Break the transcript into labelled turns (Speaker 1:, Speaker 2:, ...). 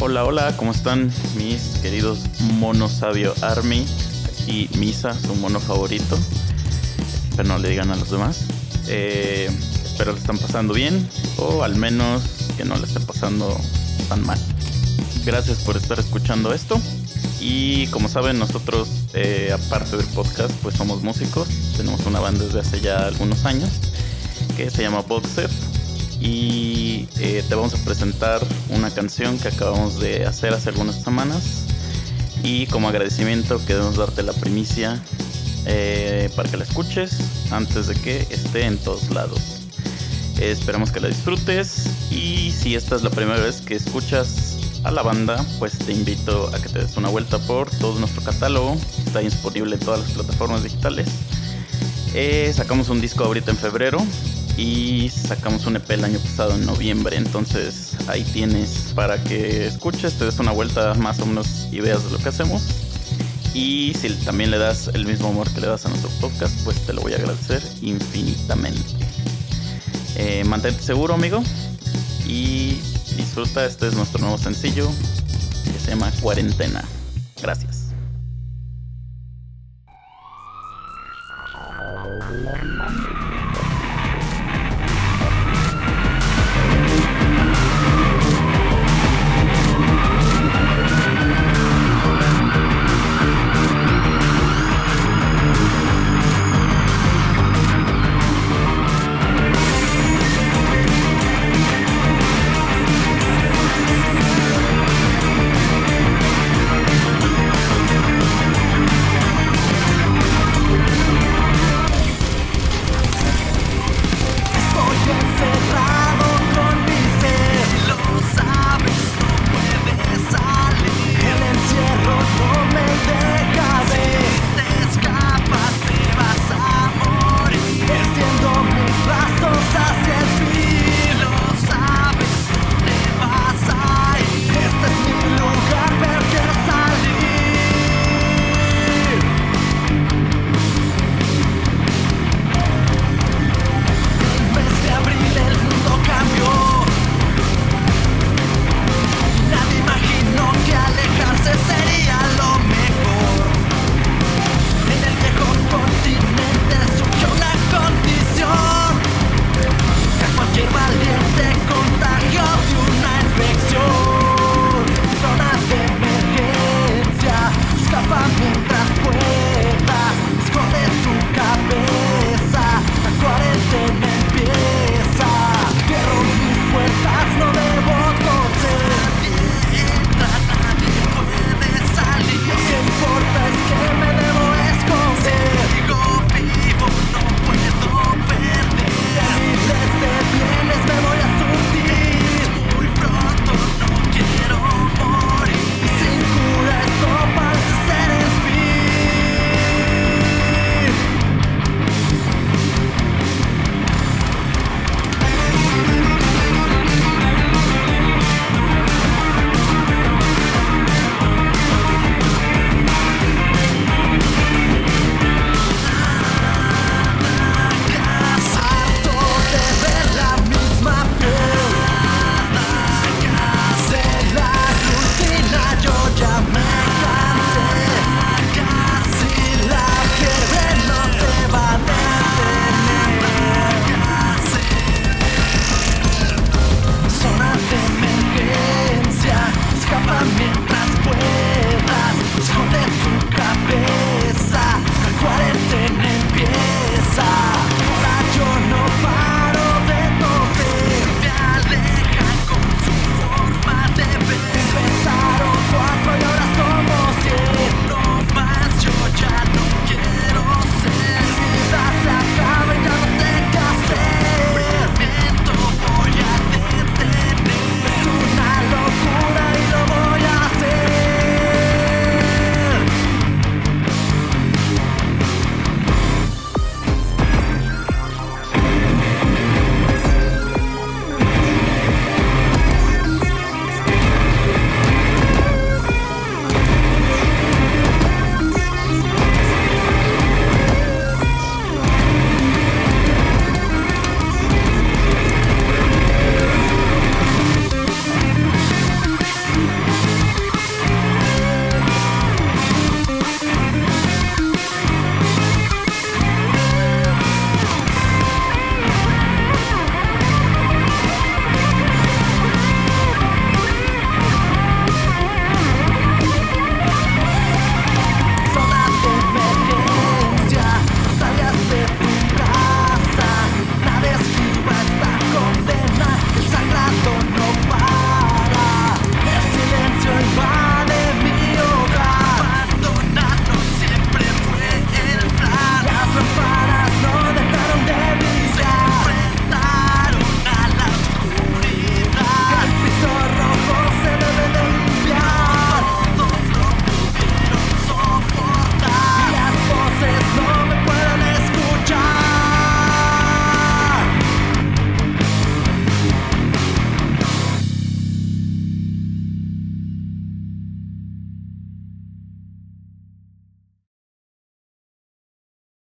Speaker 1: Hola, hola, ¿cómo están mis queridos monosabio army? Aquí Misa, su mono favorito. Pero no le digan a los demás. Eh, espero le están pasando bien o al menos que no le esté pasando tan mal. Gracias por estar escuchando esto. Y como saben, nosotros, eh, aparte del podcast, pues somos músicos. Tenemos una banda desde hace ya algunos años que se llama Boxer. Y eh, te vamos a presentar una canción que acabamos de hacer hace algunas semanas. Y como agradecimiento queremos darte la primicia eh, para que la escuches antes de que esté en todos lados. esperamos que la disfrutes y si esta es la primera vez que escuchas a la banda, pues te invito a que te des una vuelta por todo nuestro catálogo. Está disponible en todas las plataformas digitales. Eh, sacamos un disco ahorita en febrero y sacamos un EP el año pasado en noviembre, entonces ahí tienes para que escuches, te des una vuelta más o menos ideas de lo que hacemos. Y si también le das el mismo amor que le das a nuestro podcast, pues te lo voy a agradecer infinitamente. Eh, mantente seguro, amigo, y disfruta. Este es nuestro nuevo sencillo que se llama Cuarentena. Gracias.